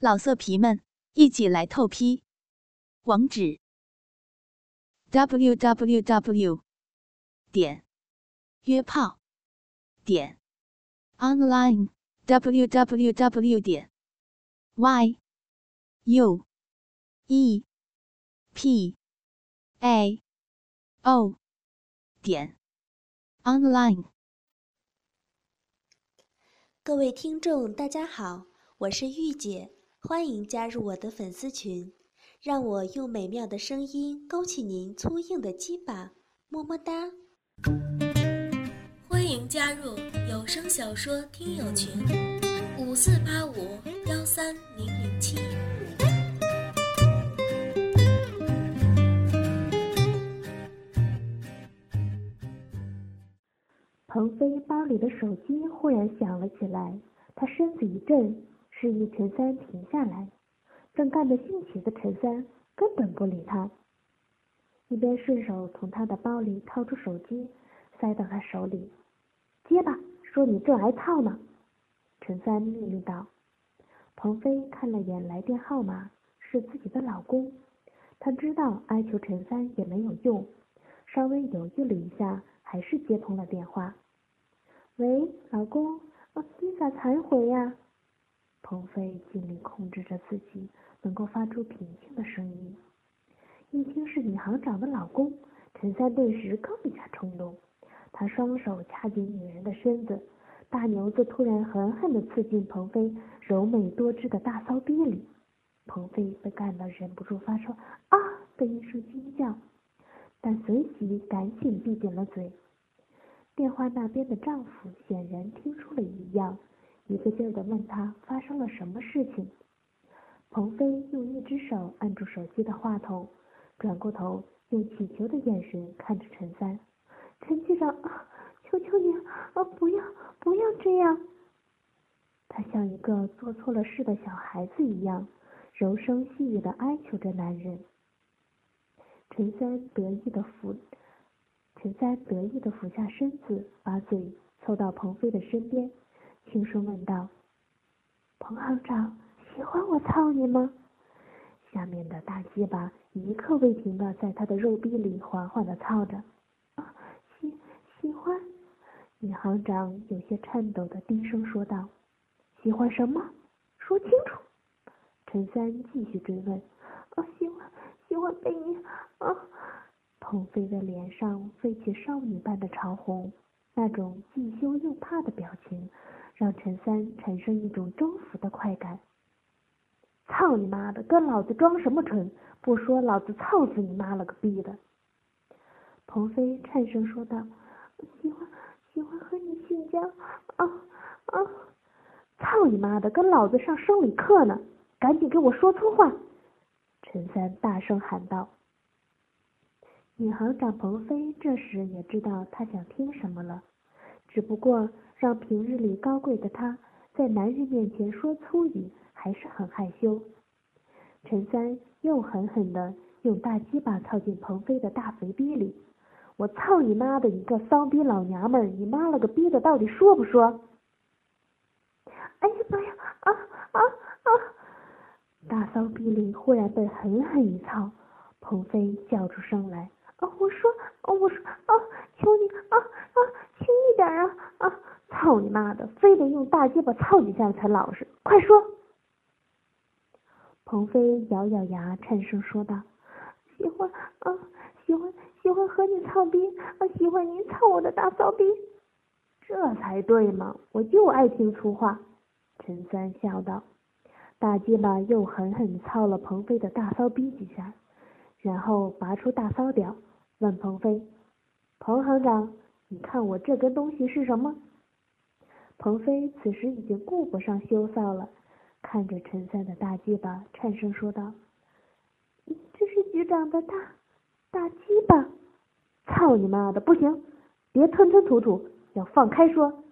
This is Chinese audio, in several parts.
老色皮们，一起来透批！网址：w w w 点约炮点 online w w w 点 y u e p a o 点 online。各位听众，大家好，我是玉姐。欢迎加入我的粉丝群，让我用美妙的声音勾起您粗硬的鸡巴，么么哒！欢迎加入有声小说听友群，五四八五幺三零零七。鹏飞包里的手机忽然响了起来，他身子一震。示意陈三停下来，正干得兴起的陈三根本不理他，一边顺手从他的包里掏出手机，塞到他手里，接吧，说你正挨套呢。陈三命令道。鹏飞看了眼来电号码，是自己的老公，他知道哀求陈三也没有用，稍微犹豫了一下，还是接通了电话。喂，老公，你咋才回呀？鹏飞尽力控制着自己能够发出平静的声音。一听是女行长的老公，陈三顿时更加冲动。他双手掐紧女人的身子，大牛子突然狠狠地刺进鹏飞柔美多汁的大骚逼里。鹏飞被干得忍不住发出啊的一声惊叫，但随即赶紧闭紧了嘴。电话那边的丈夫显然听出了异样。一个劲儿的问他发生了什么事情。鹏飞用一只手按住手机的话筒，转过头用乞求的眼神看着陈三。陈局长，求求你，啊，不要，不要这样！他像一个做错了事的小孩子一样，柔声细语的哀求着男人。陈三得意的俯，陈三得意的俯下身子，把嘴凑到鹏飞的身边。轻声问道：“彭行长，喜欢我操你吗？”下面的大鸡巴一刻未停的在他的肉壁里缓缓的操着。啊，喜喜欢。女行长有些颤抖的低声说道：“喜欢什么？说清楚。”陈三继续追问：“啊，喜欢喜欢被你啊。”彭飞的脸上飞起少女般的潮红，那种既羞又怕的表情。让陈三产生一种征服的快感。操你妈的，跟老子装什么纯？不说老子操死你妈了个逼的！鹏飞颤声说道：“喜欢喜欢和你性交啊啊！操你妈的，跟老子上生理课呢！赶紧给我说粗话！”陈三大声喊道。女行长鹏飞这时也知道他想听什么了，只不过。让平日里高贵的他在男人面前说粗语还是很害羞。陈三又狠狠地用大鸡巴操进鹏飞的大肥逼里。我操你妈的你个骚逼老娘们儿！你妈了个逼的，到底说不说？哎呀妈呀！啊啊啊！大骚逼里忽然被狠狠一操，鹏飞叫出声来。啊！我说，啊！我说，啊！求你，啊啊，轻一点啊！啊！操你妈的！非得用大鸡巴操几下才老实，快说！鹏飞咬咬牙，颤声说道：“喜欢啊，喜欢，喜欢和你操逼啊，喜欢你操我的大骚逼，这才对嘛！我就爱听粗话。”陈三笑道，大鸡巴又狠狠操了鹏飞的大骚逼几下，然后拔出大骚屌，问鹏飞：“彭行长，你看我这根东西是什么？”鹏飞此时已经顾不上羞臊了，看着陈三的大鸡巴，颤声说道：“这是局长的大大鸡巴！操你妈的，不行，别吞吞吐吐，要放开说，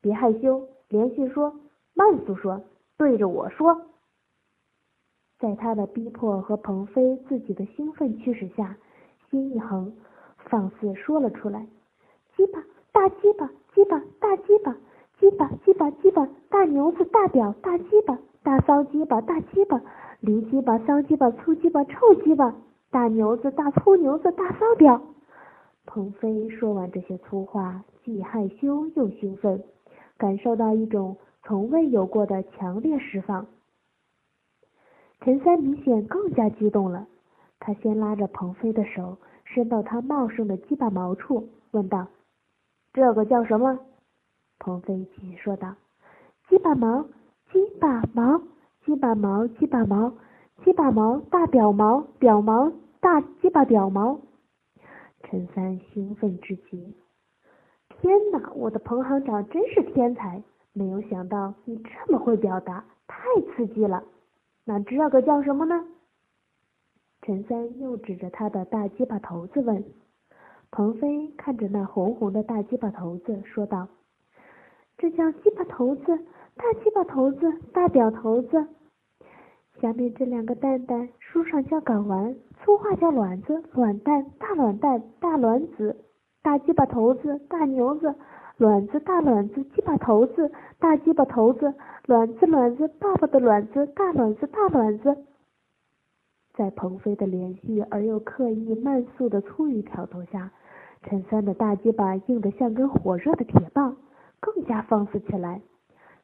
别害羞，连续说，慢速说，对着我说。”在他的逼迫和鹏飞自己的兴奋驱使下，心一横，放肆说了出来：“鸡巴，大鸡巴，鸡巴，大鸡巴。”鸡巴鸡巴鸡巴，大牛子大屌大鸡巴大骚鸡巴，大鸡巴，驴鸡巴，骚鸡巴，粗鸡巴，臭鸡巴，大牛子，大粗牛子，大骚屌。鹏飞说完这些粗话，既害羞又兴奋，感受到一种从未有过的强烈释放。陈三明显更加激动了，他先拉着鹏飞的手，伸到他茂盛的鸡巴毛处，问道：“这个叫什么？”鹏飞急说道：“鸡巴毛，鸡巴毛，鸡巴毛，鸡巴毛，鸡巴毛，大屌毛，屌毛，大鸡巴屌毛。”陈三兴奋至极：“天哪，我的彭行长真是天才！没有想到你这么会表达，太刺激了。那这个叫什么呢？”陈三又指着他的大鸡巴头子问。鹏飞看着那红红的大鸡巴头子，说道。这叫鸡巴头子，大鸡巴头子，大屌头子。下面这两个蛋蛋，书上叫睾丸，粗话叫卵子，卵蛋，大卵蛋，大卵子，大鸡巴头子，大牛子，卵子，大卵子，鸡巴头子，大鸡巴头子，卵子，卵子，爸爸的卵子，大卵子，大卵子。在鹏飞的连续而又刻意慢速的粗语挑逗下，陈三的大鸡巴硬得像根火热的铁棒。更加放肆起来，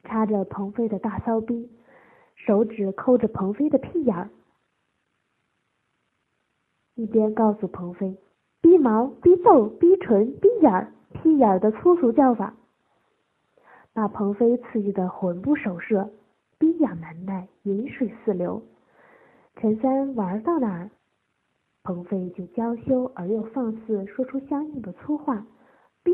插着鹏飞的大骚逼，手指抠着鹏飞的屁眼儿，一边告诉鹏飞：“逼毛、逼痘、逼唇、逼眼儿、屁眼儿的粗俗叫法。”把鹏飞刺激的魂不守舍，逼痒难耐，饮水四流。陈三玩到哪儿，鹏飞就娇羞而又放肆，说出相应的粗话：“逼。”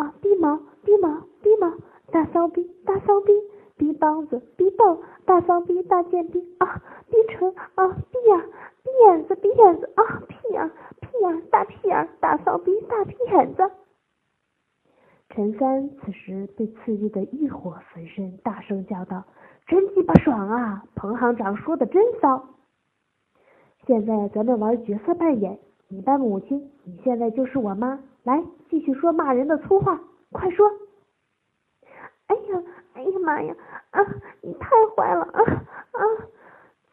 啊！逼毛，逼毛，逼毛！大骚逼，大骚逼！逼帮子，逼豆，大骚逼，大贱逼！啊！逼唇，啊！逼眼，逼眼子，逼眼子！啊！屁眼，屁眼，大屁眼，大骚逼，大屁眼子！陈三此时被刺激的欲火焚身，大声叫道：“真鸡巴爽啊！彭行长说的真骚！现在咱们玩角色扮演，你扮母亲，你现在就是我妈。”来，继续说骂人的粗话，快说！哎呀，哎呀妈呀！啊，你太坏了啊啊！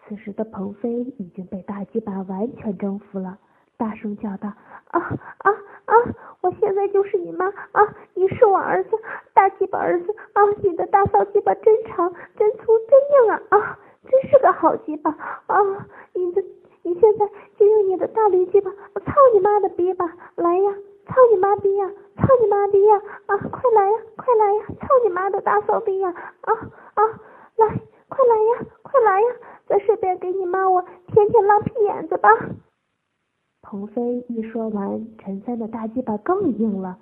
此时的鹏飞已经被大鸡巴完全征服了，大声叫道：啊啊啊！我现在就是你妈啊！你是我儿子，大鸡巴儿子啊！你的大骚鸡巴真长、真粗、真硬啊啊！真是个好鸡巴啊！你的，你现在就用你的大驴鸡巴操你妈的逼吧！来呀！操你妈逼呀！操你妈逼呀！啊，快来呀，快来呀！操你妈的大骚逼呀！啊啊，来，快来呀，快来呀！再顺便给你妈我舔舔浪屁眼子吧。鹏飞一说完，陈三的大鸡巴更硬了，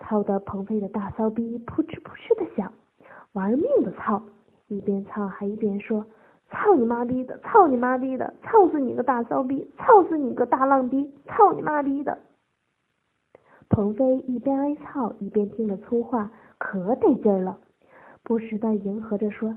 操的鹏飞的大骚逼扑哧扑哧的响，玩命的操，一边操还一边说：操你妈逼的，操你妈逼的，操死你个大骚逼，操死你个大浪逼，操你妈逼的！鹏飞一边挨操一边听着粗话，可得劲儿了，不时的迎合着说：“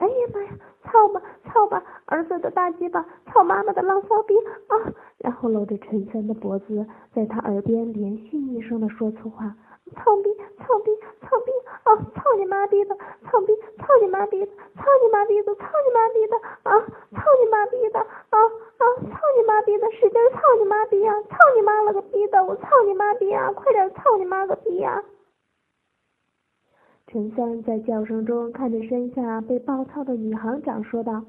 哎呀妈呀，操吧操吧，儿子的大鸡巴，操妈妈的浪骚逼啊！”然后搂着陈三的脖子，在他耳边连续一声的说粗话：“操逼操逼操逼啊！操你妈逼的，操逼操你妈逼的，操你妈逼的，操你妈逼的啊！操你妈逼的啊！”啊！操你妈逼的，使劲操你妈逼呀！操你妈了个逼的！我操你妈逼呀！快点操你妈个逼呀！陈三在叫声中看着身下被暴操的女行长说道：“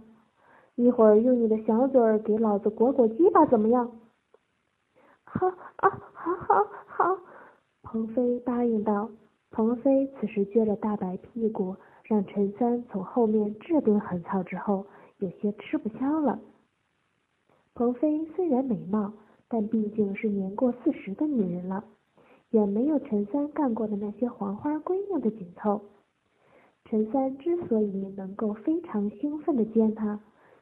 一会儿用你的小嘴给老子裹裹鸡巴，怎么样？”好啊，好好好！鹏飞答应道。鹏飞此时撅着大白屁股，让陈三从后面这顿狠操之后，有些吃不消了。鹏飞虽然美貌，但毕竟是年过四十的女人了，远没有陈三干过的那些黄花闺女的紧凑。陈三之所以能够非常兴奋的奸她，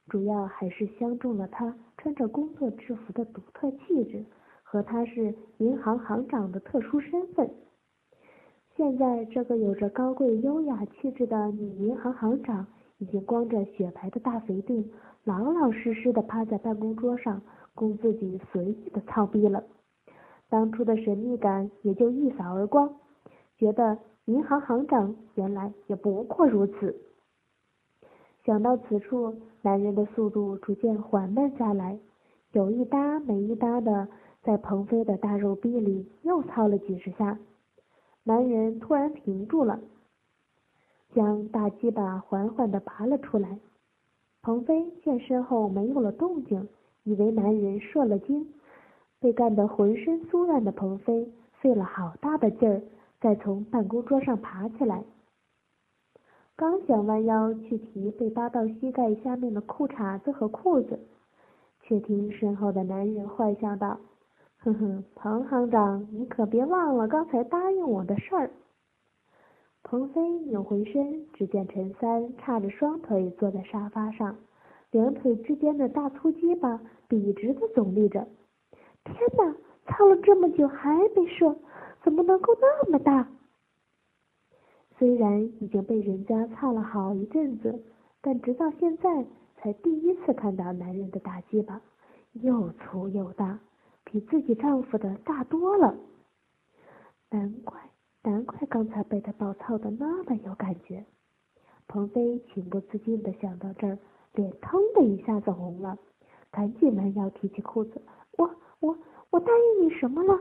主要还是相中了她穿着工作制服的独特气质和她是银行行长的特殊身份。现在这个有着高贵优雅气质的女银行行长，已经光着雪白的大肥腚。老老实实的趴在办公桌上，供自己随意的操逼了。当初的神秘感也就一扫而光，觉得银行行长原来也不过如此。想到此处，男人的速度逐渐缓慢下来，有一搭没一搭的在鹏飞的大肉逼里又操了几十下。男人突然停住了，将大鸡巴缓缓地拔了出来。鹏飞见身后没有了动静，以为男人射了精。被干得浑身酥软的鹏飞费了好大的劲儿，再从办公桌上爬起来。刚想弯腰去提被扒到膝盖下面的裤衩子和裤子，却听身后的男人坏笑道：“哼哼，彭行长，你可别忘了刚才答应我的事儿。”鹏飞扭回身，只见陈三叉着双腿坐在沙发上，两腿之间的大粗鸡巴笔直的耸立着。天哪！操了这么久还没射，怎么能够那么大？虽然已经被人家操了好一阵子，但直到现在才第一次看到男人的大鸡巴，又粗又大，比自己丈夫的大多了。难怪，难怪刚才被他暴操的那么有感觉。鹏飞情不自禁的想到这儿，脸腾的一下子红了，赶紧弯腰提起裤子，我。我我答应你什么了？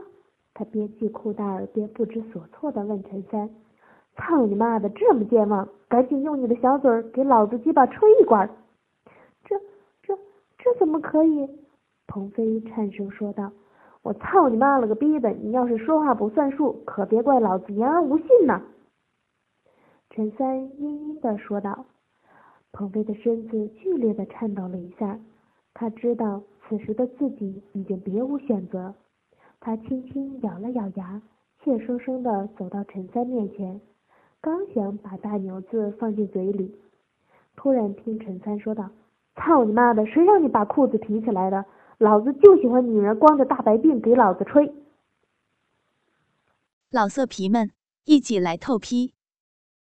他边系裤带儿边不知所措的问陈三：“操你妈的，这么健忘，赶紧用你的小嘴儿给老子鸡巴吹一管！”这这这怎么可以？鹏飞颤声说道：“我操你妈了个逼的！你要是说话不算数，可别怪老子言而无信呐！”陈三阴阴的说道。鹏飞的身子剧烈的颤抖了一下，他知道。此时的自己已经别无选择，他轻轻咬了咬牙，怯生生的走到陈三面前，刚想把大牛子放进嘴里，突然听陈三说道：“操你妈的，谁让你把裤子提起来的？老子就喜欢女人光着大白腚给老子吹！”老色皮们，一起来透批，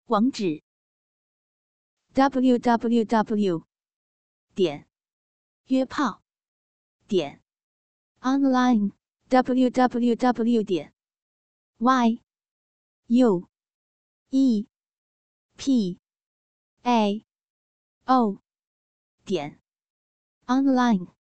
网址：w w w. 点约炮。点 online w w w 点 y u e p a o 点 online。